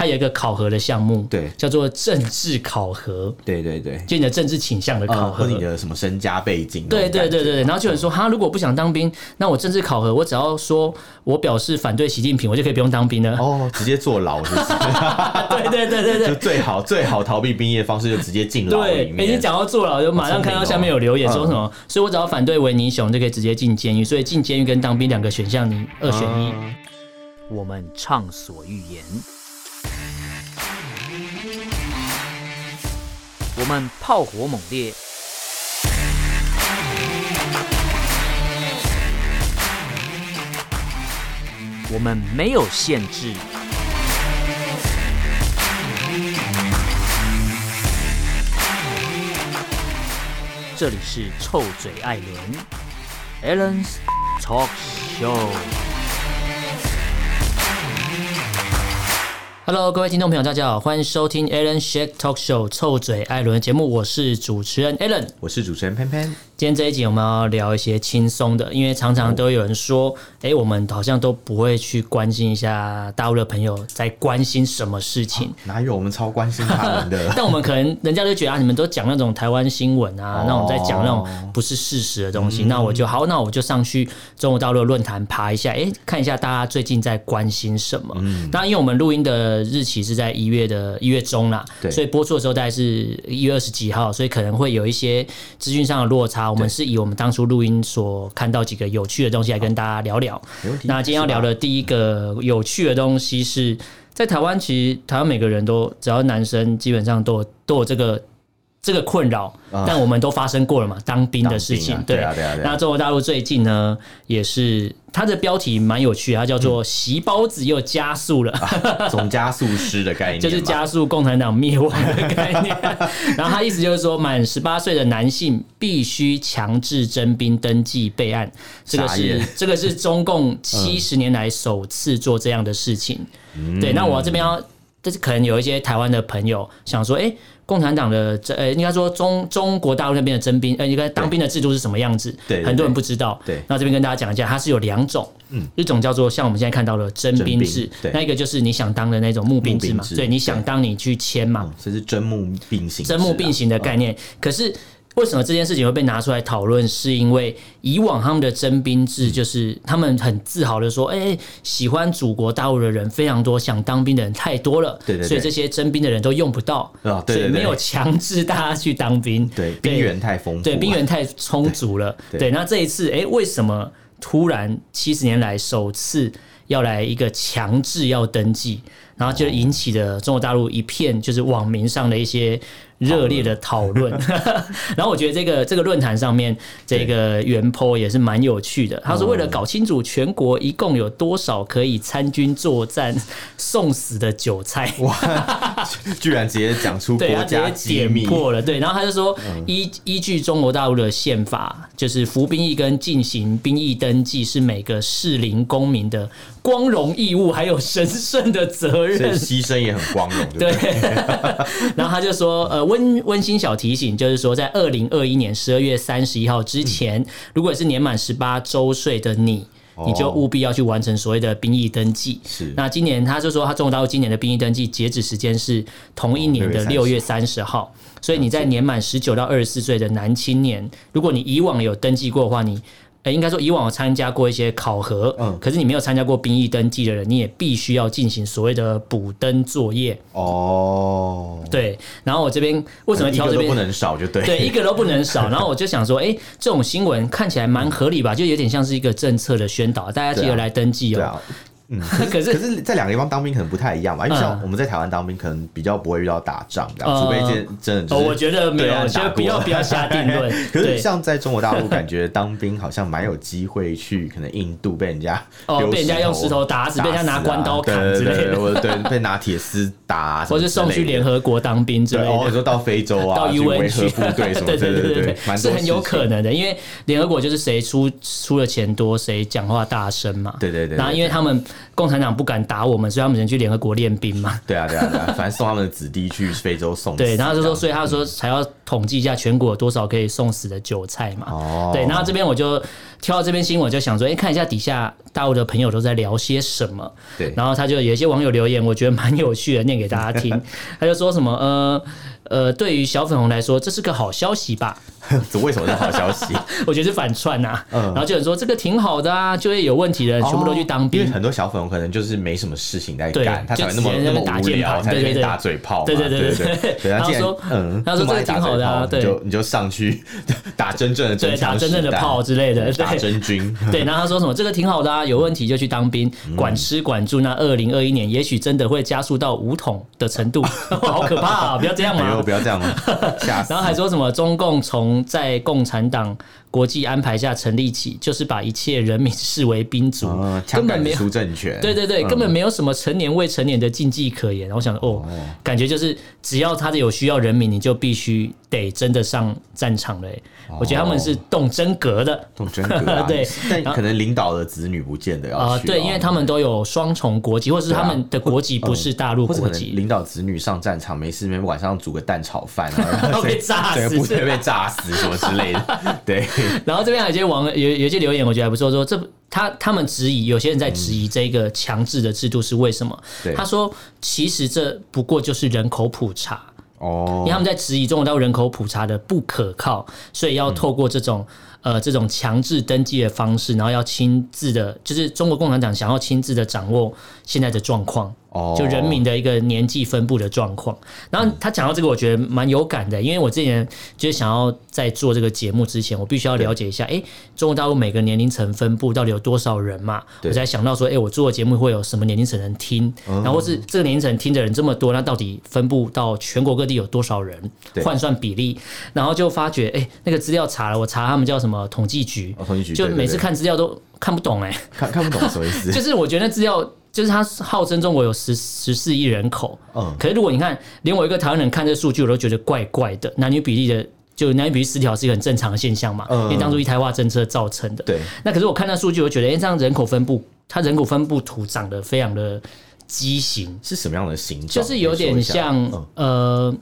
它有一个考核的项目，对，叫做政治考核。对对对，就你的政治倾向的考核，和你的什么身家背景。对对对对对。然后就有人说，他如果不想当兵，那我政治考核，我只要说我表示反对习近平，我就可以不用当兵了。哦，直接坐牢是不是？对对对对对，就最好最好逃避兵役的方式，就直接进牢里面。对，已经讲到坐牢，就马上看到下面有留言说什么，所以我只要反对维尼熊，就可以直接进监狱。所以进监狱跟当兵两个选项，你二选一。我们畅所欲言，我们炮火猛烈，我们没有限制。这里是臭嘴艾伦 Allen's Talk Show。Hello，各位听众朋友，大家好，欢迎收听 Alan Shake Talk Show 臭嘴艾伦的节目，我是主持人 Alan，我是主持人潘潘。今天这一集我们要聊一些轻松的，因为常常都有人说，哎、欸，我们好像都不会去关心一下大陆的朋友在关心什么事情。哦、哪有我们超关心他们的？但我们可能人家就觉得啊，你们都讲那种台湾新闻啊，那我们在讲那种不是事实的东西，哦、那我就好，那我就上去中国大陆的论坛爬一下，哎、欸，看一下大家最近在关心什么。嗯，那因为我们录音的日期是在一月的一月中啦，对，所以播出的时候大概是一月二十几号，所以可能会有一些资讯上的落差。我们是以我们当初录音所看到几个有趣的东西来跟大家聊聊。那今天要聊的第一个有趣的东西是在台湾，其实台湾每个人都只要男生基本上都有都有这个。这个困扰，但我们都发生过了嘛？当兵的事情，对啊，对啊。那中国大陆最近呢，也是它的标题蛮有趣，它叫做“习包子又加速了”，总加速师的概念，就是加速共产党灭亡的概念。然后他意思就是说，满十八岁的男性必须强制征兵登记备案，这个是这个是中共七十年来首次做这样的事情。对，那我这边要，就是可能有一些台湾的朋友想说，哎。共产党的这呃，应该说中中国大陆那边的征兵，呃，应该当兵的制度是什么样子？对，很多人不知道。对，那这边跟大家讲一下，它是有两种，嗯，一种叫做像我们现在看到的征兵制，那一个就是你想当的那种募兵制嘛，对，你想当你去签嘛，这是征募并行，征募并行的概念，可是。为什么这件事情会被拿出来讨论？是因为以往他们的征兵制，就是他们很自豪的说：“哎，喜欢祖国大陆的人非常多，想当兵的人太多了，对对，所以这些征兵的人都用不到，所以没有强制大家去当兵。对，兵源太丰富，对，兵源太充足了。对，那这一次，哎，为什么突然七十年来首次要来一个强制要登记，然后就引起了中国大陆一片就是网民上的一些。热烈的讨论，然后我觉得这个这个论坛上面这个原 po 也是蛮有趣的。他说，为了搞清楚全国一共有多少可以参军作战送死的韭菜，哇，居然直接讲出国家机密破了。对，然后他就说，依依据中国大陆的宪法，就是服兵役跟进行兵役登记是每个适龄公民的光荣义务，还有神圣的责任，牺牲也很光荣。对，然后他就说，呃。温温馨小提醒，就是说，在二零二一年十二月三十一号之前，如果是年满十八周岁的你，你就务必要去完成所谓的兵役登记。是，那今年他就说，他中国大陆今年的兵役登记截止时间是同一年的六月三十号，所以你在年满十九到二十四岁的男青年，如果你以往有登记过的话，你。哎，应该说以往有参加过一些考核，嗯，可是你没有参加过兵役登记的人，你也必须要进行所谓的补登作业。哦，对。然后我这边为什么挑这边？一个都不能少，就对。对，一个都不能少。然后我就想说，哎，这种新闻看起来蛮合理吧？就有点像是一个政策的宣导，大家记得来登记哦。嗯，可是可是在两个地方当兵可能不太一样吧，因为像我们在台湾当兵，可能比较不会遇到打仗的，除非真真的。哦，我觉得没有，我觉得不要不要下定论。可是像在中国大陆，感觉当兵好像蛮有机会去可能印度被人家哦，被人家用石头打死，被人家拿关刀 砍之类的，对，被拿铁丝打，或是送去联合国当兵之类的。或者说到非洲啊，到维和部队什么，对对对对对，是很有可能的，因为联合国就是谁出出了钱多，谁讲话大声嘛。对对对。然后因为他们共产党不敢打我们，所以他们只能去联合国练兵嘛。对啊，对啊，对啊，反正送他们的子弟去非洲送。对，然后就说，所以他说才要统计一下全国有多少可以送死的韭菜嘛。哦。对，然后这边我就挑到这边新闻，就想说，哎，看一下底下大陆的朋友都在聊些什么。对。然后他就有一些网友留言，我觉得蛮有趣的，念给大家听。他就说什么，呃。呃，对于小粉红来说，这是个好消息吧？这为什么是好消息？我觉得是反串呐、啊。嗯，然后就有人说这个挺好的啊，就业有问题的人全部都去当兵。因为很多小粉红可能就是没什么事情在干，他才会那么那么无聊，才会打嘴炮。对对对对对。他说，嗯，他说这个挺好的啊，对，就你就上去打真正的对，打真正的炮之类的，打真军。对，然后他说什么这个挺好的啊，有问题就去当兵，管吃管住。那二零二一年也许真的会加速到五统的程度，好可怕啊！不要这样嘛，不要这样了。然后还说什么中共从在共产党国际安排下成立起，就是把一切人民视为兵卒，嗯、根本没有政权。对对对，嗯、根本没有什么成年未成年的禁忌可言。然后我想哦，哦感觉就是只要他有需要人民，你就必须得真的上战场了。我觉得他们是动真格的，动真格、啊。对，但可能领导的子女不见得要去、哦。对，因为他们都有双重国籍，或者是他们的国籍不是大陆国籍。领导子女上战场没事，没晚上煮个蛋炒饭，然后被炸死，被炸死什么之类的。对。然后这边还有些网有有些留言，我觉得还不错，说这他他们质疑，有些人在质疑这个强制的制度是为什么？嗯、他说，其实这不过就是人口普查。哦，因为他们在质疑中国大陆人口普查的不可靠，所以要透过这种、嗯、呃这种强制登记的方式，然后要亲自的，就是中国共产党想要亲自的掌握现在的状况。就人民的一个年纪分布的状况，然后他讲到这个，我觉得蛮有感的，因为我之前就是想要在做这个节目之前，我必须要了解一下，哎，中国大陆每个年龄层分布到底有多少人嘛？我才想到说，哎，我做的节目会有什么年龄层人听，然后是这个年龄层听的人这么多，那到底分布到全国各地有多少人？换算比例，然后就发觉，哎，那个资料查了，我查他们叫什么统计局，统计局，就每次看资料都看不懂，哎，看看不懂什么意思？就是我觉得那资料。就是他号称中国有十十四亿人口，嗯，可是如果你看，连我一个台湾人看这数据，我都觉得怪怪的。男女比例的，就男女比例失调是一个很正常的现象嘛，嗯，因为当初一胎化政策造成的。对。那可是我看那数据，我觉得，哎，这样人口分布，它人口分布图长得非常的畸形，是什么样的形状？就是有点像，嗯、呃，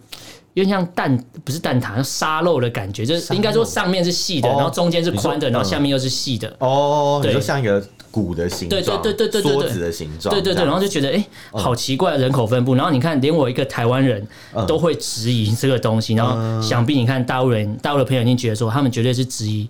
有点像蛋，不是蛋挞，像沙漏的感觉，就是应该说上面是细的，然后中间是宽的，然后下面又是细的。哦，对，就像一个。鼓的形状，对对对对对对，梭子的形状，对对对，然后就觉得哎、欸，好奇怪的人口分布。然后你看，连我一个台湾人都会质疑这个东西。然后想必你看大陆人，大陆的朋友一定觉得说，他们绝对是质疑。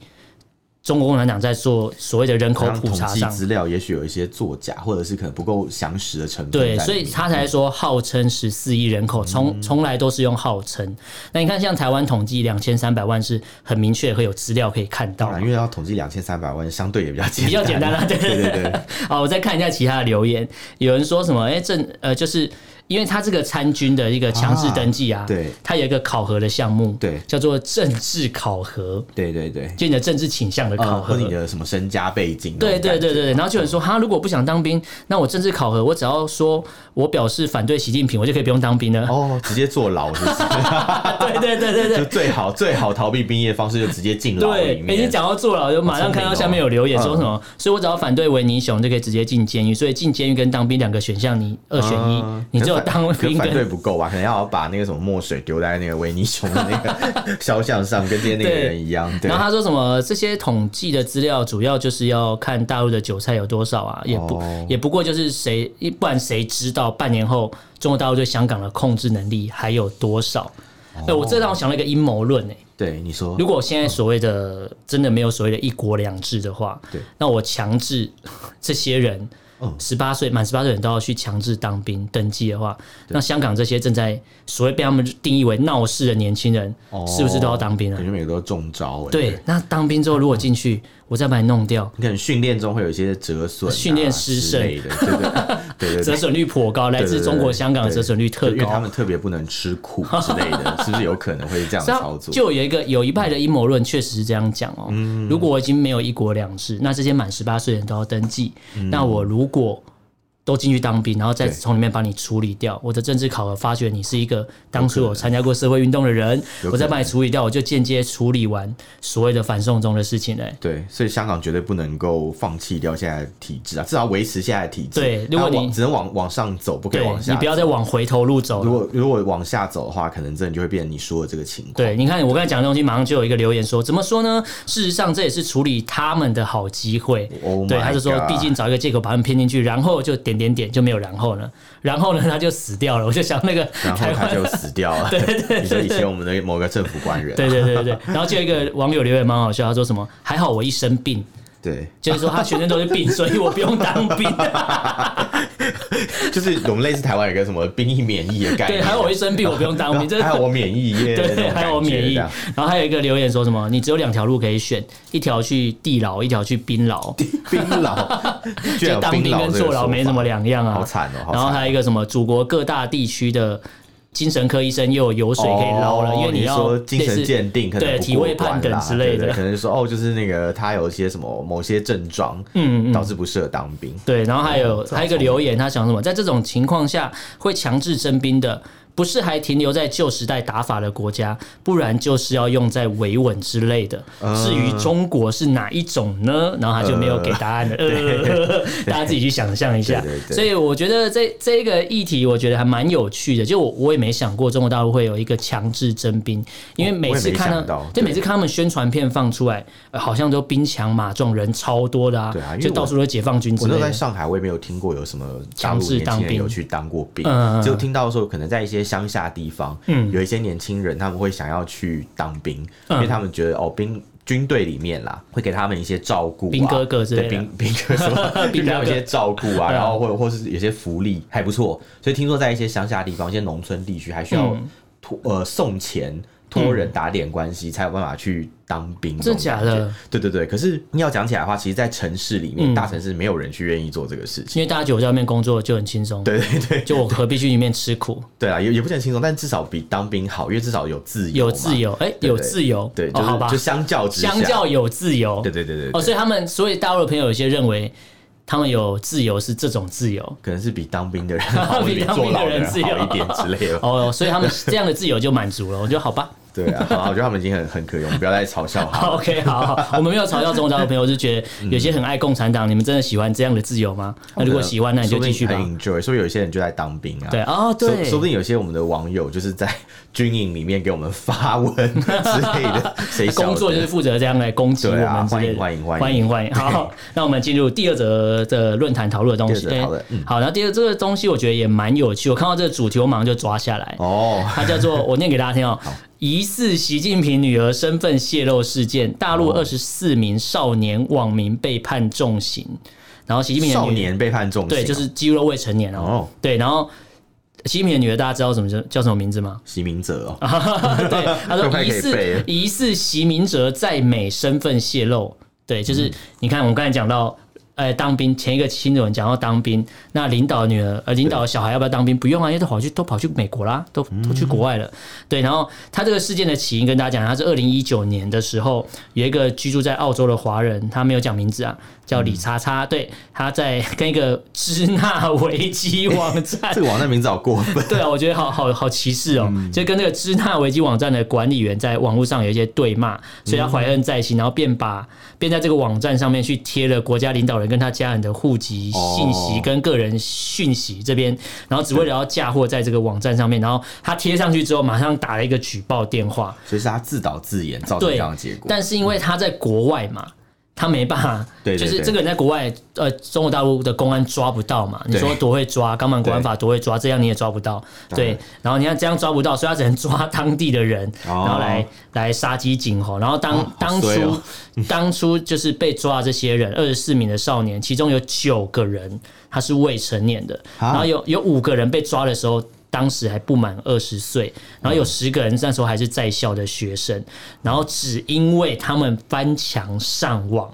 中国共产党在做所谓的人口普查上，资料也许有一些作假，或者是可能不够详实的成分。对，所以他才说号称十四亿人口，从从来都是用号称。那你看，像台湾统计两千三百万是很明确，会有资料可以看到。因为要统计两千三百万，相对也比较简单，比较简单了。对 对对对。好，我再看一下其他的留言，有人说什么？哎，这呃，就是。因为他这个参军的一个强制登记啊，对，他有一个考核的项目，对，叫做政治考核，对对对，就你的政治倾向的考核，和你的什么身家背景，对对对对对，然后就有人说，他如果不想当兵，那我政治考核，我只要说我表示反对习近平，我就可以不用当兵了，哦，直接坐牢是不是？对对对对对，就最好最好逃避兵役的方式就直接进牢里面。对，你讲到坐牢，就马上看到下面有留言说什么，所以我只要反对维尼熊就可以直接进监狱，所以进监狱跟当兵两个选项，你二选一，你只有当兵跟。对不够吧？可能要把那个什么墨水丢在那个维尼熊的那个 肖像上，跟今天那个人一样。对。然后他说什么？这些统计的资料主要就是要看大陆的韭菜有多少啊？也不、哦、也不过就是谁，不然谁知道半年后中国大陆对香港的控制能力还有多少？哎、哦，我这让我想了一个阴谋论哎。对，你说，如果现在所谓的真的没有所谓的一国两制的话，对，那我强制 这些人。十八岁满十八岁人都要去强制当兵登记的话，那香港这些正在所谓被他们定义为闹事的年轻人，是不是都要当兵啊？感觉每个都中招。对，那当兵之后如果进去，我再把你弄掉，你可能训练中会有一些折损、训练失胜。的，对对对，折损率颇高，来自中国香港的折损率特高，因为他们特别不能吃苦之类的，是不是有可能会这样操作？就有一个有一派的阴谋论，确实是这样讲哦。如果我已经没有一国两制，那这些满十八岁人都要登记，那我如果都进去当兵，然后再从里面把你处理掉。我的政治考核发觉你是一个当初有参加过社会运动的人，我再把你处理掉，我就间接处理完所谓的反送中的事情嘞。对，所以香港绝对不能够放弃掉现在的体制啊，至少维持现在的体制。对，如果你只能往往上走，不可以往下。你不要再往回头路走。如果如果往下走的话，可能真的就会变成你说的这个情况。对，你看我刚才讲的东西，马上就有一个留言说，怎么说呢？事实上，这也是处理他们的好机会。Oh、对，他就说，毕竟找一个借口把他们骗进去，然后就点点点就没有然后了，然后呢 他就死掉了。我就想那个，然后他就死掉了。对对对，你说以前我们的某个政府官员。对对对对，然后就有一个网友留言蛮好笑，他说什么？还好我一生病。对，就是说他全身都是病，所以我不用当兵。就是我们类似台湾有个什么兵役免疫的概念。对，还有我一生病，我不用当兵，还有我免疫，对，还有我免疫。然后还有一个留言说什么？你只有两条路可以选，一条去地牢，一条去兵牢。兵牢，就当兵跟坐牢没什么两样啊，好惨哦。然后还有一个什么？祖国各大地区的。精神科医生又有油水可以捞了，因为你要说精神鉴定，可能对体位判等之类的，可能说哦，就是那个他有一些什么某些症状，嗯，导致不适合当兵。对，然后还有还有一个留言，他想什么？在这种情况下会强制征兵的。不是还停留在旧时代打法的国家，不然就是要用在维稳之类的。至于中国是哪一种呢？然后他就没有给答案了。呃、大家自己去想象一下。所以我觉得这这个议题，我觉得还蛮有趣的。就我我也没想过中国大陆会有一个强制征兵，因为每次看到，就每次看他们宣传片放出来，好像都兵强马壮，人超多的啊。就到处都解放军之类的。我在上海，我也没有听过有什么强制当兵有去当过兵，就听到说可能在一些。乡下地方，嗯，有一些年轻人他们会想要去当兵，嗯、因为他们觉得哦，兵军队里面啦，会给他们一些照顾、啊，兵哥哥之类的，兵兵哥什么，兵哥有一些照顾啊，然后或或是有些福利还不错，所以听说在一些乡下地方、一些农村地区，还需要托、嗯、呃送钱。托人打点关系才有办法去当兵，真的假的？对对对。可是你要讲起来的话，其实，在城市里面，大城市没有人去愿意做这个事情，因为大家觉得在外面工作就很轻松。对对对，就我何必去里面吃苦？对啊，也也不是很轻松，但至少比当兵好，因为至少有自由。有自由，哎，有自由。对，好吧，就相较之下，相较有自由。对对对对。哦，所以他们，所以大陆的朋友有些认为。他们有自由是这种自由，可能是比当兵的人好，比当兵的人自由一点之类的。哦，所以他们这样的自由就满足了。我觉得好吧。对啊，好，我觉得他们已经很很可以，我们不要再嘲笑他。OK，好，好，我们没有嘲笑中国大陆朋友，是觉得有些很爱共产党，你们真的喜欢这样的自由吗？那如果喜欢，那你就继续吧。很 enjoy，所以有些人就在当兵啊。对哦，对，说不定有些我们的网友就是在军营里面给我们发文 之类的。谁工作就是负责这样来攻击我们？欢迎欢迎欢迎欢迎欢迎。好，那我们进入第二则的论坛讨论的东西。好，然后第二这个东西我觉得也蛮有趣。我看到这个主题，我马上就抓下来。哦，它叫做我念给大家听哦。疑似习近平女儿身份泄露事件，大陆二十四名少年网民被判重刑，然后习近平的少年被判重刑，对，就是几乎都未成年哦。对，然后习近平的女儿大家知道什么叫叫什么名字吗？习明泽哦。对，他说 疑似疑似习明泽在美身份泄露，对，就是你看我们刚才讲到。哎，当兵前一个新闻讲到当兵，那领导的女儿呃，领导的小孩要不要当兵？不用啊，因为都跑去都跑去美国啦，都都去国外了。对，然后他这个事件的起因跟大家讲，他是二零一九年的时候，有一个居住在澳洲的华人，他没有讲名字啊，叫李叉叉，对，他在跟一个支那维基网站，这个网站名字好过分，对啊，我觉得好好好歧视哦，就跟那个支那维基网站的管理员在网络上有一些对骂，所以他怀恨在心，然后便把便在这个网站上面去贴了国家领导人跟他家人的户籍信息跟个人讯息这边，然后只为了要嫁祸在这个网站上面，然后他贴上去之后，马上打了一个举报电话，所以是他自导自演造成这样的结果。但是因为他在国外嘛。他没办法，就是这个人在国外，呃，中国大陆的公安抓不到嘛？你说多会抓？港版国安法多会抓？这样你也抓不到。对，然后你看这样抓不到，所以他只能抓当地的人，然后来来杀鸡儆猴。然后当当初当初就是被抓的这些人，二十四名的少年，其中有九个人他是未成年的，然后有有五个人被抓的时候。当时还不满二十岁，然后有十个人那时候还是在校的学生，然后只因为他们翻墙上网，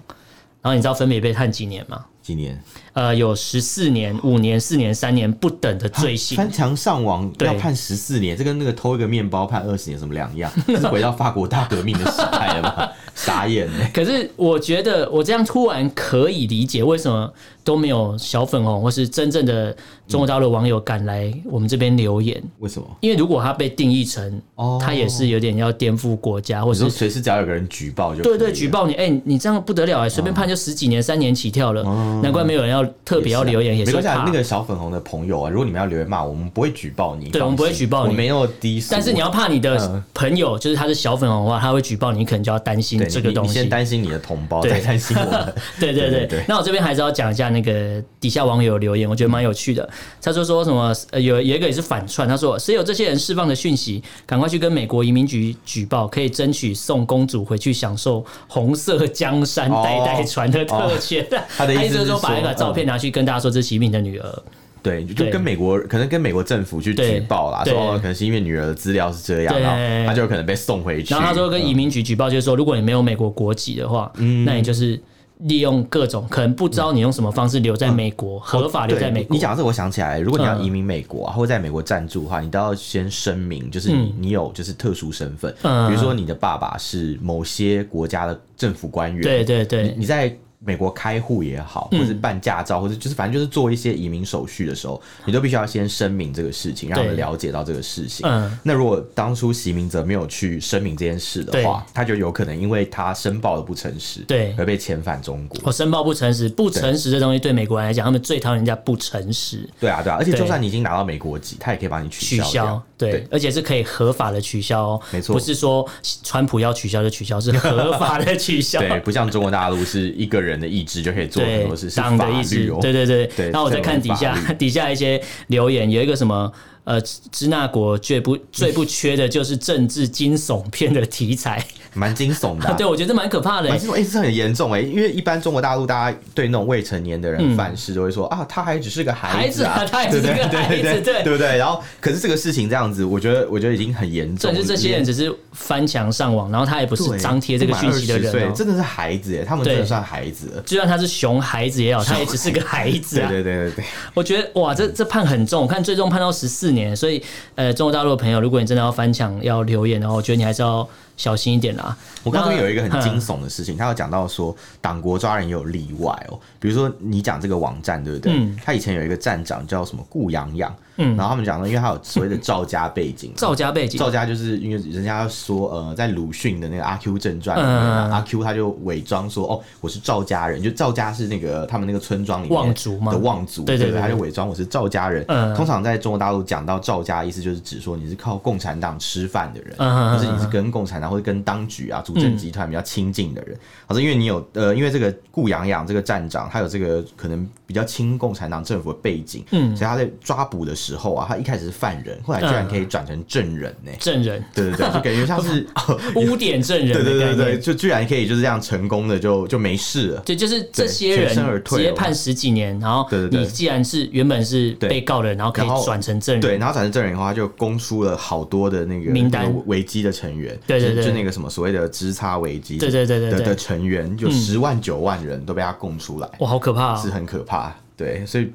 然后你知道分别被判几年吗？几年？呃有十四年、五年、四年、三年不等的罪行。翻墙上网要判十四年，这跟那个偷一个面包判二十年什么两样？这是回到法国大革命的时代了吧？傻眼呢。可是我觉得我这样突然可以理解为什么。都没有小粉红或是真正的中国大陆网友敢来我们这边留言，为什么？因为如果他被定义成，哦，他也是有点要颠覆国家，或者是随时只要有个人举报就对对举报你，哎，你这样不得了哎，随便判就十几年、三年起跳了，难怪没有人要特别要留言，也是那个小粉红的朋友啊，如果你们要留言骂我们，不会举报你，对，我们不会举报你，我没那么低，但是你要怕你的朋友就是他是小粉红的话，他会举报你，可能就要担心这个东西，先担心你的同胞，再担心我们，对对对。那我这边还是要讲一下那个底。下网友留言，我觉得蛮有趣的。他说说什么？呃，有有一个也是反串。他说：“谁有这些人释放的讯息，赶快去跟美国移民局举报，可以争取送公主回去享受红色江山代代传的特权。哦哦”他的意思是 说，把那个照片拿去跟大家说，这是习近平的女儿。对，就跟美国可能跟美国政府去举报啦，说可能是因为女儿的资料是这样，然后他就可能被送回去。然后他说跟移民局举报，就是说，如果你没有美国国籍的话，嗯，那你就是。利用各种可能不知道你用什么方式留在美国，嗯、合法留在美国。你讲到这，我想起来，如果你要移民美国、啊、或者在美国暂住的话，你都要先声明，就是你你有就是特殊身份，嗯、比如说你的爸爸是某些国家的政府官员，对对对，你，你在。美国开户也好，或是办驾照，或者就是反正就是做一些移民手续的时候，你都必须要先声明这个事情，让人了解到这个事情。嗯，那如果当初席明泽没有去声明这件事的话，他就有可能因为他申报的不诚实，对，而被遣返中国。我申报不诚实，不诚实这东西对美国人来讲，他们最讨厌人家不诚实。对啊，对啊，而且就算你已经拿到美国籍，他也可以帮你取消。对，而且是可以合法的取消哦，没错，不是说川普要取消就取消，是合法的取消。对，不像中国大陆是一个人的意志就可以做很多事，是党的意志。对对对对。然后我再看底下 底下一些留言，有一个什么。呃，支那国最不最不缺的就是政治惊悚片的题材，蛮惊悚的。对，我觉得蛮可怕的。蛮惊悚，哎，这很严重哎，因为一般中国大陆大家对那种未成年的人犯事都会说啊，他还只是个孩子啊，他还是个孩子，对对不对？然后，可是这个事情这样子，我觉得我觉得已经很严重。就是这些人只是翻墙上网，然后他也不是张贴这个讯息的人，真的是孩子耶，他们真的算孩子。就算他是熊孩子也好，他也只是个孩子啊。对对对对，我觉得哇，这这判很重，我看最终判到十四年，所以。呃，中国大陆的朋友，如果你真的要翻墙要留言的话，我觉得你还是要小心一点啦。我刚刚有一个很惊悚的事情，他有讲到说，党国抓人也有例外哦。比如说你讲这个网站，对不对？嗯。他以前有一个站长叫什么顾阳阳。嗯，然后他们讲呢，因为他有所谓的赵家背景，赵家背景，赵家就是因为人家说，呃，在鲁迅的那个《阿 Q 正传》里面，阿 Q 他就伪装说，哦，我是赵家人，就赵家是那个他们那个村庄里面的望族嘛，的望族，对对对，他就伪装我是赵家人。通常在中国大陆讲到赵家，意思就是指说你是靠共产党吃饭的人，就是你是跟共产党或者跟当局啊、主政集团比较亲近的人。好，是因为你有呃，因为这个顾洋洋这个站长，他有这个可能比较亲共产党政府的背景，嗯，所以他在抓捕的时候啊，他一开始是犯人，后来居然可以转成证人呢？证人，对对对，就感觉像是 污点证人，对对对对，就居然可以就是这样成功的就就没事了。对，就是这些人直接判十几年，然后你既然是原本是被告的人，然后可以转成证人，对，然后转成证人的话，就供出了好多的那个名单。危机的成员，对对对，就那个什么所谓的支差危机，对对对对的成员，就十万九万人都被他供出来，哇，好可怕，是很可怕，对，所以。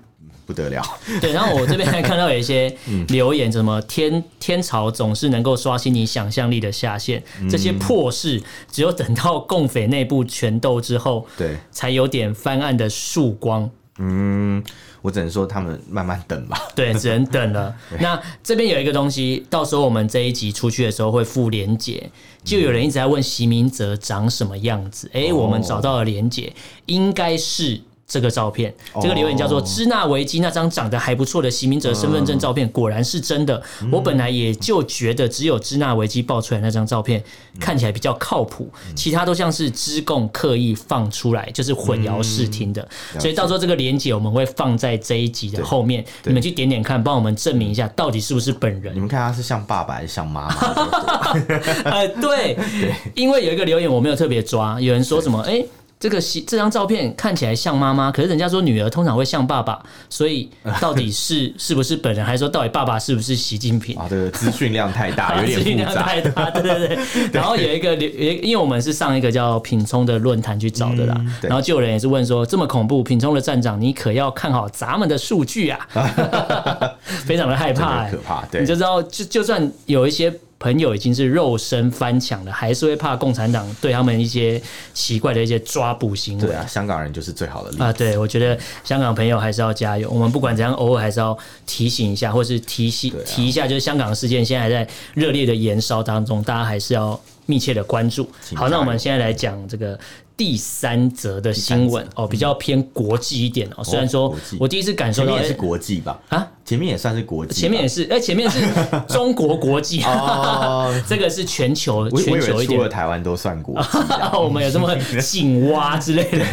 不得了，对，然后我这边还看到有一些 留言，什么天天朝总是能够刷新你想象力的下限，这些破事只有等到共匪内部权斗之后，对，才有点翻案的曙光。嗯，我只能说他们慢慢等吧。对，只能等了。那这边有一个东西，到时候我们这一集出去的时候会附连结，就有人一直在问席明哲长什么样子。哎，我们找到了连结，应该是。这个照片，这个留言叫做“支那维基”，那张长得还不错的习明哲身份证照片，果然是真的。我本来也就觉得，只有支那维基爆出来那张照片看起来比较靠谱，其他都像是支共刻意放出来，就是混淆视听的。所以到时候这个连接我们会放在这一集的后面，你们去点点看，帮我们证明一下到底是不是本人。你们看他是像爸爸还是像妈妈？呃，对，因为有一个留言我没有特别抓，有人说什么，哎。这个这张照片看起来像妈妈，可是人家说女儿通常会像爸爸，所以 到底是是不是本人，还是说到底爸爸是不是习近平？啊，这个资讯量太大，有点复杂。资讯量太大，对对对。然后有一个，因为我们是上一个叫品聪的论坛去找的啦，嗯、然后就有人也是问说，这么恐怖，品聪的站长，你可要看好咱们的数据啊，非常的害怕、欸，可怕。对，你就知道，就就算有一些。朋友已经是肉身翻墙了，还是会怕共产党对他们一些奇怪的一些抓捕行为。对啊，香港人就是最好的例子啊！对，我觉得香港朋友还是要加油。我们不管怎样，偶尔还是要提醒一下，或是提醒提一下，就是香港事件现在还在热烈的延烧当中，大家还是要密切的关注。好，那我们现在来讲这个。第三则的新闻哦，比较偏国际一点哦。虽然说我第一次感受到也是国际吧，啊，前面也算是国际，前面也是，哎，前面是 中国国际。哦，这个是全球全球一点，除了台湾都算国际，我们有这么井蛙之类的。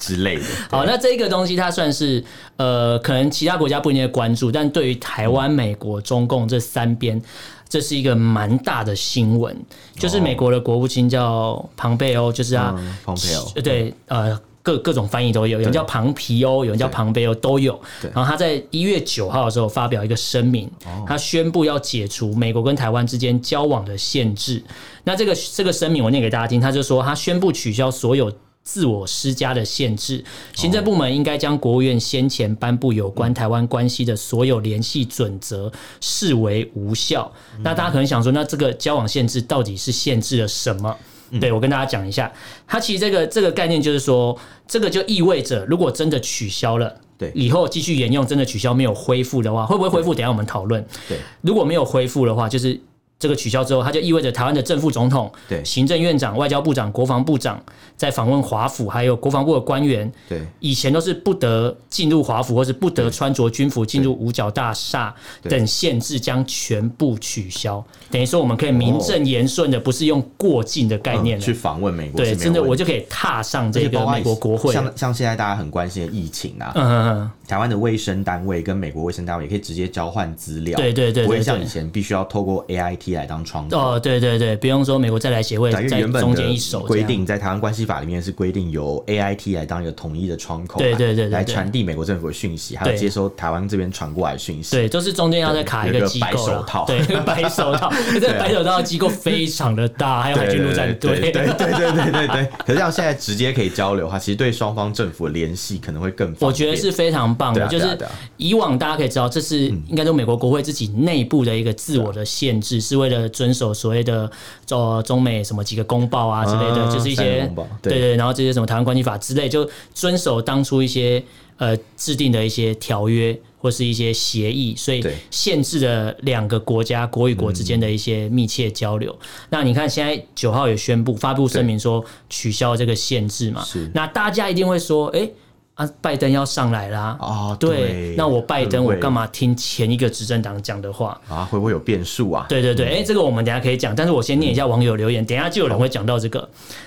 之类的。好，那这个东西它算是呃，可能其他国家不一定会关注，但对于台湾、美国、中共这三边。这是一个蛮大的新闻，就是美国的国务卿叫庞贝欧，就是他，庞贝欧，对，呃，各各种翻译都有，有人叫庞皮欧，有人叫庞贝欧，都有。然后他在一月九号的时候发表一个声明，他宣布要解除美国跟台湾之间交往的限制。那这个这个声明我念给大家听，他就说他宣布取消所有。自我施加的限制，行政部门应该将国务院先前颁布有关台湾关系的所有联系准则视为无效。那大家可能想说，那这个交往限制到底是限制了什么？对，我跟大家讲一下，它其实这个这个概念就是说，这个就意味着，如果真的取消了，对，以后继续沿用，真的取消没有恢复的话，会不会恢复？等下我们讨论。对，如果没有恢复的话，就是。这个取消之后，它就意味着台湾的正副总统、对。行政院长、外交部长、国防部长在访问华府，还有国防部的官员，对。以前都是不得进入华府，或是不得穿着军服进入五角大厦等限制将全部取消。等于说，我们可以名正言顺的，不是用过境的概念、嗯、去访问美国，对，真的我就可以踏上这个美国国会。像像现在大家很关心的疫情啊，嗯嗯嗯，台湾的卫生单位跟美国卫生单位也可以直接交换资料，对对对，不会像以前必须要透过 AIT。来当窗口。哦，对对对，不用说美国再来协会在中间一手规定，在台湾关系法里面是规定由 AIT 来当一个统一的窗口，对对对，来传递美国政府的讯息，还有接收台湾这边传过来的讯息，对，就是中间要再卡一个机构，白手套，对，白手套，这个白手套的机构非常的大，还有海军陆战队，对对对对对对。可是像现在直接可以交流的话，其实对双方政府的联系可能会更，我觉得是非常棒的。就是以往大家可以知道，这是应该都美国国会自己内部的一个自我的限制，是为了遵守。所谓的中中美什么几个公报啊之类的，就是一些对对，然后这些什么台湾关系法之类，就遵守当初一些呃制定的一些条约或是一些协议，所以限制了两个国家国与国之间的一些密切交流。那你看现在九号也宣布发布声明说取消这个限制嘛，那大家一定会说，哎。啊，拜登要上来啦！哦，对，对，那我拜登，我干嘛听前一个执政党讲的话啊？会不会有变数啊？对对对，哎、嗯欸，这个我们等下可以讲，但是我先念一下网友留言，嗯、等一下就有人会讲到这个。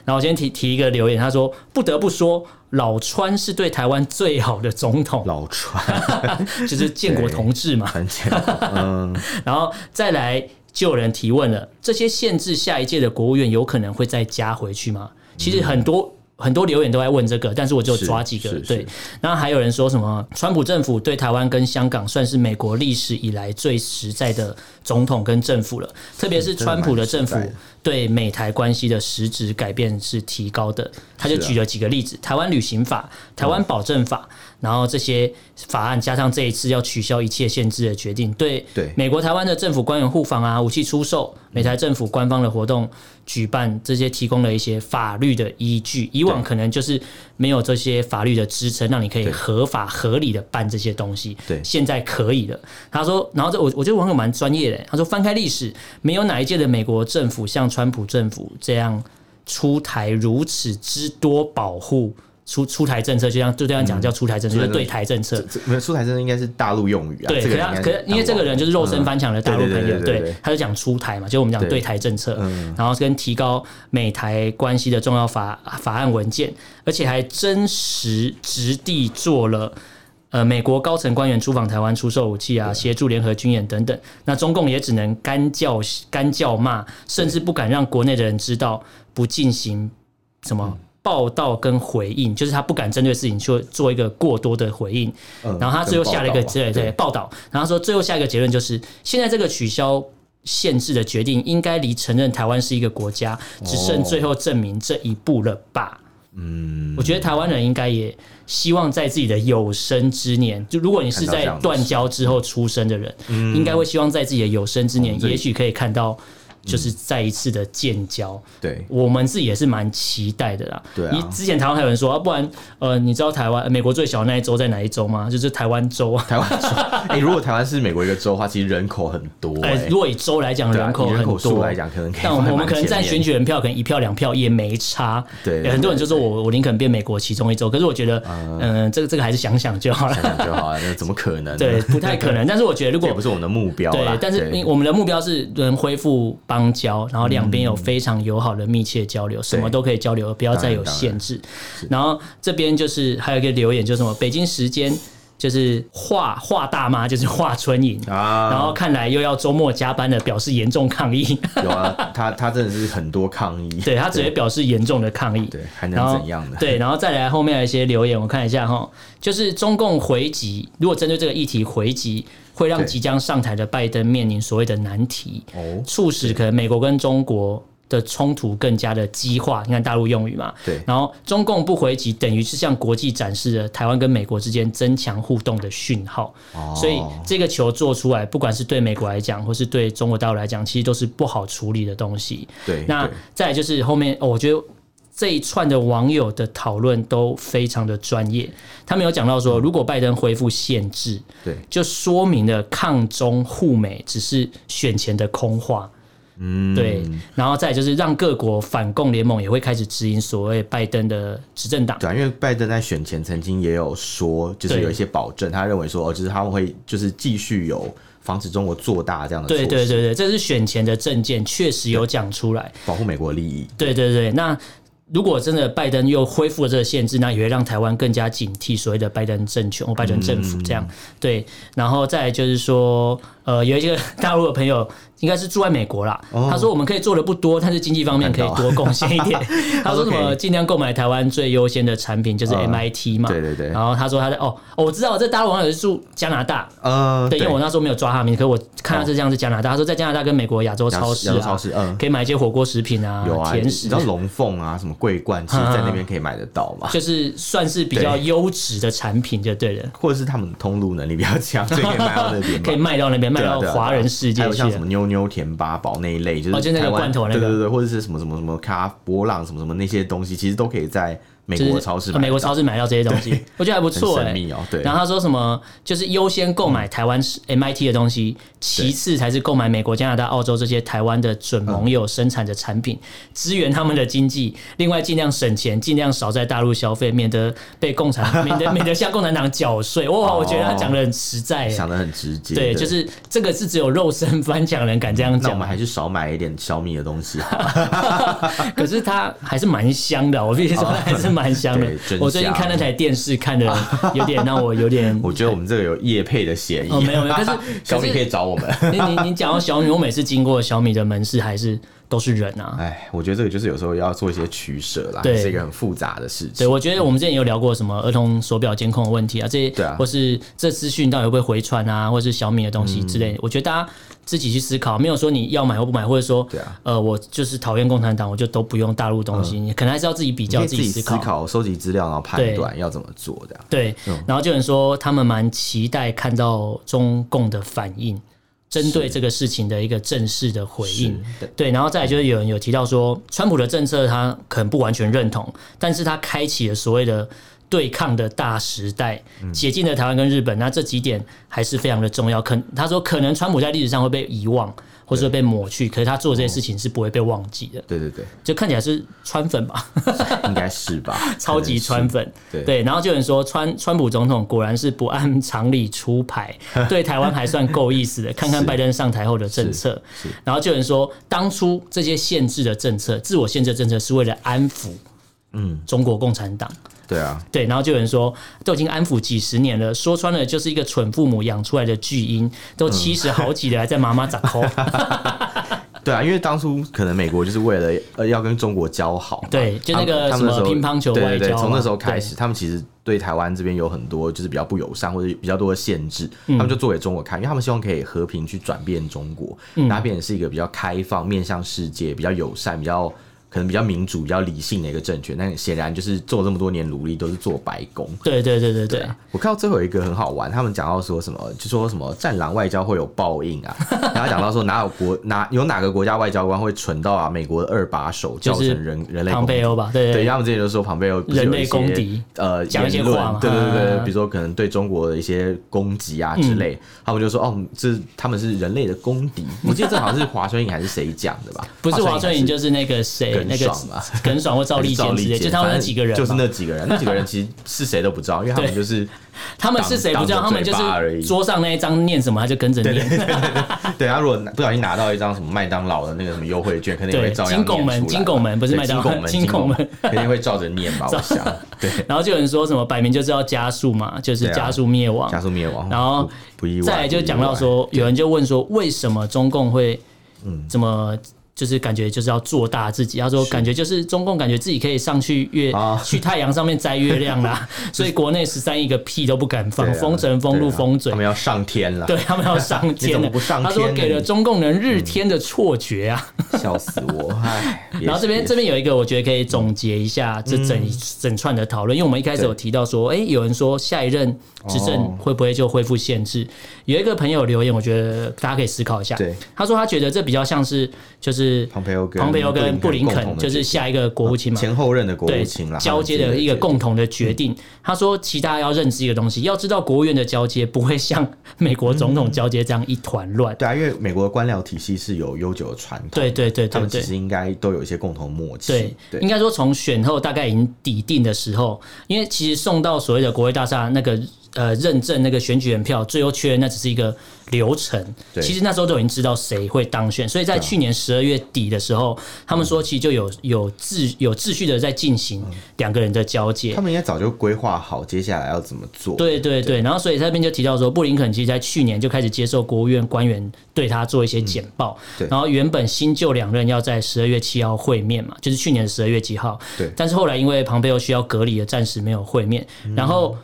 然后我先提提一个留言，他说：“不得不说，老川是对台湾最好的总统。”老川 就是建国同志嘛，很简单。嗯，然后再来就有人提问了：这些限制下一届的国务院有可能会再加回去吗？其实很多。很多留言都在问这个，但是我就抓几个。对，然后还有人说什么，川普政府对台湾跟香港算是美国历史以来最实在的总统跟政府了，特别是川普的政府对美台关系的实质改变是提高的。他就举了几个例子：台湾旅行法、台湾保证法。然后这些法案加上这一次要取消一切限制的决定，对对美国台湾的政府官员互访啊、武器出售、美台政府官方的活动举办这些提供了一些法律的依据。以往可能就是没有这些法律的支撑，让你可以合法合理的办这些东西。对，现在可以了。他说，然后这我我觉得网友蛮专业的。他说，翻开历史，没有哪一届的美国政府像川普政府这样出台如此之多保护。出出台政策，就像就这样讲，叫出台政策，就是对台政策。没有出台政策，应该是大陆用语啊。对，可是可是因为这个人就是肉身翻墙的大陆朋友，对，他就讲出台嘛，就我们讲对台政策，然后跟提高美台关系的重要法法案文件，而且还真实实地做了呃美国高层官员出访台湾，出售武器啊，协助联合军演等等。那中共也只能干叫干叫骂，甚至不敢让国内的人知道，不进行什么。报道跟回应，就是他不敢针对事情去做一个过多的回应。嗯、然后他最后下了一个对对报道，然后说最后下一个结论就是，现在这个取消限制的决定，应该离承认台湾是一个国家，只剩最后证明这一步了吧？嗯，我觉得台湾人应该也希望在自己的有生之年，就如果你是在断交之后出生的人，应该会希望在自己的有生之年，也许可以看到。就是再一次的建交，对，我们自己也是蛮期待的啦。对啊，之前台湾还有人说，啊，不然，呃，你知道台湾美国最小的那一州在哪一州吗？就是台湾州啊。台湾州，哎，如果台湾是美国一个州的话，其实人口很多。哎，如果以州来讲，人口很多。数来讲，可能可以。但我们我们可能占选举人票，可能一票两票也没差。对，很多人就说我我宁可变美国其中一州，可是我觉得，嗯，这个这个还是想想就好了。想想就好了，那怎么可能？对，不太可能。但是我觉得，如果 也不是我们的目标，对，但是我们的目标是能恢复邦交，然后两边有非常友好的密切交流，什么都可以交流，不要再有限制。然后这边就是还有一个留言，就是什么北京时间就是华华大妈，就是华春莹啊。然后看来又要周末加班了，表示严重抗议。有啊，他他真的是很多抗议。对，他直接表示严重的抗议。对，还能怎样呢？对，然后再来后面的一些留言，我看一下哈，就是中共回击，如果针对这个议题回击。会让即将上台的拜登面临所谓的难题，促使可能美国跟中国的冲突更加的激化。你看大陆用语嘛，对。然后中共不回击，等于是向国际展示了台湾跟美国之间增强互动的讯号。所以这个球做出来，不管是对美国来讲，或是对中国大陆来讲，其实都是不好处理的东西。对。那再来就是后面，我觉得。这一串的网友的讨论都非常的专业，他们有讲到说，如果拜登恢复限制，对，就说明了抗中护美只是选前的空话，嗯，对，然后再就是让各国反共联盟也会开始指引所谓拜登的执政党，对，因为拜登在选前曾经也有说，就是有一些保证，他认为说，哦，就是他们会就是继续有防止中国做大这样的，对对对对，这是选前的政见，确实有讲出来，保护美国利益，对对对，那。如果真的拜登又恢复了这个限制，那也会让台湾更加警惕所谓的拜登政权或拜登政府这样。嗯、对，然后再来就是说，呃，有一些大陆的朋友。应该是住在美国啦。他说我们可以做的不多，但是经济方面可以多贡献一点。他说什么尽量购买台湾最优先的产品，就是 MIT 嘛。对对对。然后他说他在哦，我知道这大陆网友是住加拿大。呃，对，因为我那时候没有抓他名，可是我看他是这样是加拿大。他说在加拿大跟美国亚洲超市啊，可以买一些火锅食品啊，有甜食。你知道龙凤啊，什么桂冠，其实在那边可以买得到嘛。就是算是比较优质的产品，就对了。或者是他们通路能力比较强，所以可以卖到那边。可以卖到那边，卖到华人世界去。妞妞甜八宝那一类，就是台湾，对对对，或者是什么什么什么咖波浪什么什么那些东西，其实都可以在美国超市，美国超市买到这些东西，我觉得还不错哎。对。然后他说什么，就是优先购买台湾 MIT 的东西，其次才是购买美国、加拿大、澳洲这些台湾的准盟友生产的产品，支援他们的经济。另外，尽量省钱，尽量少在大陆消费，免得被共产，免得免得向共产党缴税。哇，我觉得他讲的很实在，想的很直接。对，就是这个是只有肉身翻墙人敢这样讲。那我们还是少买一点小米的东西。可是它还是蛮香的，我必须说还是。蛮香的，我最近看那台电视看的 有点让我有点，我觉得我们这个有业配的嫌疑。哦，没有没有，可是 小米可以找我们。你你你讲到小米，我每次经过小米的门市还是都是人啊。哎，我觉得这个就是有时候要做一些取舍啦，对，是一个很复杂的事情。对，我觉得我们之前有聊过什么儿童手表监控的问题啊，这些，对啊，或是这资讯到底会不会回传啊，或是小米的东西之类的，我觉得大家。自己去思考，没有说你要买或不买，或者说，对啊，呃，我就是讨厌共产党，我就都不用大陆东西。你可能还是要自己比较，自己思考，收集资料，然后判断要怎么做的。对，然后就有人说他们蛮期待看到中共的反应，针对这个事情的一个正式的回应。对，然后再来就是有人有提到说，川普的政策他可能不完全认同，但是他开启了所谓的。对抗的大时代，解禁了台湾跟日本，那这几点还是非常的重要。可他说，可能川普在历史上会被遗忘，或者被抹去，可是他做这些事情是不会被忘记的。对对对，就看起来是川粉吧，应该是吧，超级川粉。对对，然后就有人说，川川普总统果然是不按常理出牌，对台湾还算够意思的。看看拜登上台后的政策，然后就有人说，当初这些限制的政策，自我限制的政策是为了安抚，嗯，中国共产党。对啊，对，然后就有人说，都已经安抚几十年了，说穿了就是一个蠢父母养出来的巨婴，都七十好几了，还在妈妈掌控。对啊，因为当初可能美国就是为了呃要跟中国交好，对，就那个什么乒乓球外交，从那时候开始，他们其实对台湾这边有很多就是比较不友善或者比较多的限制，他们就做给中国看，因为他们希望可以和平去转变中国，让它变成是一个比较开放、面向世界、比较友善、比较。可能比较民主、比较理性的一个政权，但显然就是做这么多年努力都是做白宫。对对对对对，对，我看到最后一个很好玩，他们讲到说什么，就说什么战狼外交会有报应啊，然后讲到说哪有国哪有哪个国家外交官会蠢到啊美国的二把手叫成人人类庞贝欧吧？对对，他们之前就说庞贝欧人类公敌，呃，讲一些话嘛，对对对，比如说可能对中国的一些攻击啊之类，他们就说哦，这他们是人类的公敌。我记得这好像是华春莹还是谁讲的吧？不是华春莹，就是那个谁那个。耿爽或赵立坚之类，就他们那几个人，就是那几个人，那几个人其实是谁都不知道，因为他们就是 他们是谁不知道，他们就是桌上那一张念什么他就跟着念。对，他如果不小心拿到一张什么麦当劳的那个什么优惠券，肯定会照样。金拱门，金拱门不是麦当劳，金拱门肯定会照着念吧？我想。对，然后就有人说什么摆明就是要加速嘛，就是加速灭亡，加速灭亡。然后再来就讲到说，有人就问说，为什么中共会嗯这么？就是感觉就是要做大自己，他说感觉就是中共感觉自己可以上去月 去太阳上面摘月亮啦，所以国内十三亿个屁都不敢放，封城封路封嘴，他们要上天了，对他们要上天了，他说给了中共人日天的错觉啊，笑死我！然后这边这边有一个我觉得可以总结一下这整整串的讨论，因为我们一开始有提到说，哎，有人说下一任执政会不会就恢复限制？有一个朋友留言，我觉得大家可以思考一下，对。他说他觉得这比较像是就是。是庞培欧跟庞培欧跟布林肯，就是下一个国务卿嘛，前后任的国务卿啦，交接的一个共同的决定。他说，其他要认知一个东西，要知道国务院的交接不会像美国总统交接这样一团乱。对啊，因为美国的官僚体系是有悠久的传统，对对对，他们其实应该都有一些共同默契。对，应该说从选后大概已经底定的时候，因为其实送到所谓的国会大厦那个。呃，认证那个选举人票，最后确认那只是一个流程。其实那时候都已经知道谁会当选，所以在去年十二月底的时候，他们说其实就有有秩有秩序的在进行两个人的交接。他们应该早就规划好接下来要怎么做。对对对，然后所以在这边就提到说，布林肯其实在去年就开始接受国务院官员对他做一些简报。然后原本新旧两任要在十二月七号会面嘛，就是去年十二月几号。对。但是后来因为庞佩奥需要隔离，暂时没有会面。然后。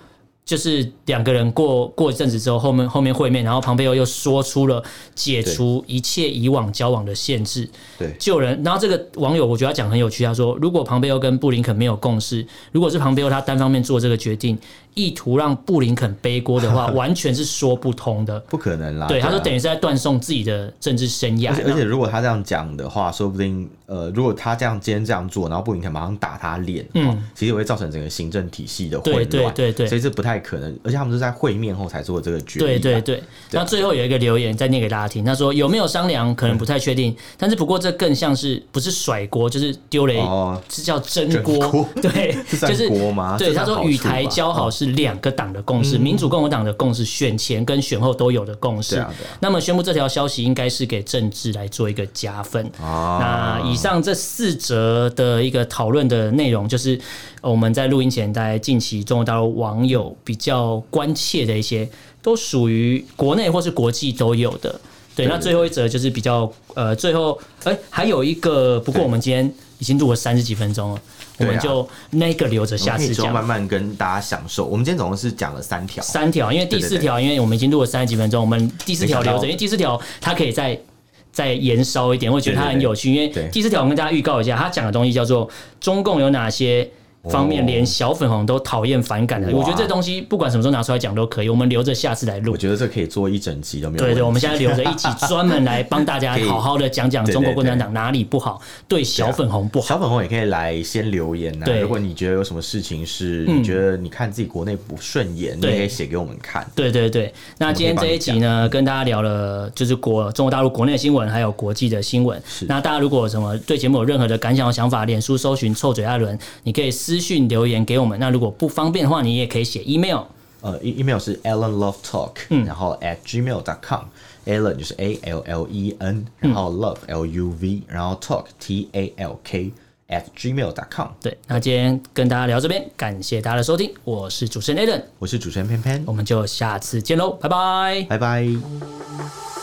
就是两个人过过一阵子之后，后面后面会面，然后庞贝欧又说出了解除一切以往交往的限制，对，救人。然后这个网友我觉得他讲很有趣，他说：如果庞贝欧跟布林肯没有共识，如果是庞贝欧他单方面做这个决定。意图让布林肯背锅的话，完全是说不通的，不可能啦。对，他说等于是在断送自己的政治生涯。而且，而且如果他这样讲的话，说不定呃，如果他这样今天这样做，然后布林肯马上打他脸，嗯，其实也会造成整个行政体系的混乱。对对对，所以这不太可能。而且他们是在会面后才做这个决定。对对对。那最后有一个留言再念给大家听，他说有没有商量，可能不太确定，但是不过这更像是不是甩锅，就是丢了，是叫蒸锅。对，就是锅吗？对，他说与台交好。是两个党的共识，民主共和党的共识，选前跟选后都有的共识。那么宣布这条消息应该是给政治来做一个加分。那以上这四则的一个讨论的内容，就是我们在录音前，在近期中国大陆网友比较关切的一些，都属于国内或是国际都有的。对，那最后一则就是比较呃，最后哎，还有一个，不过我们今天已经录了三十几分钟了。我们就那个留着下次讲，慢慢跟大家享受。我们今天总共是讲了三条，三条，因为第四条，因为我们已经录了三十几分钟，我们第四条留着，因为第四条它可以再再延烧一点，我觉得它很有趣。因为第四条，我跟大家预告一下，它讲的东西叫做中共有哪些。方面连小粉红都讨厌反感的，我觉得这东西不管什么时候拿出来讲都可以。我们留着下次来录。我觉得这可以做一整集都没有。对对，我们现在留着一起 专门来帮大家好好的讲讲中国共产党哪里不好，对小粉红不好。小粉红也可以来先留言呐。如果你觉得有什么事情是你觉得你看自己国内不顺眼，你也可以写给我们看。对对对，那今天这一集呢，跟大家聊了就是国中国大陆国内的新闻，还有国际的新闻。那大家如果有什么对节目有任何的感想和想法，脸书搜寻臭嘴艾伦，你可以私讯留言。给我们，那如果不方便的话，你也可以写 email，呃，email 是 allenlovetalk，嗯，然后 at gmail dot com，allen 就是 a l l e n，然后 love l u v，然后 talk t a l k at gmail dot com。对，那今天跟大家聊这边，感谢大家的收听，我是主持人 Allen，我是主持人偏偏，我们就下次见喽，拜拜，拜拜。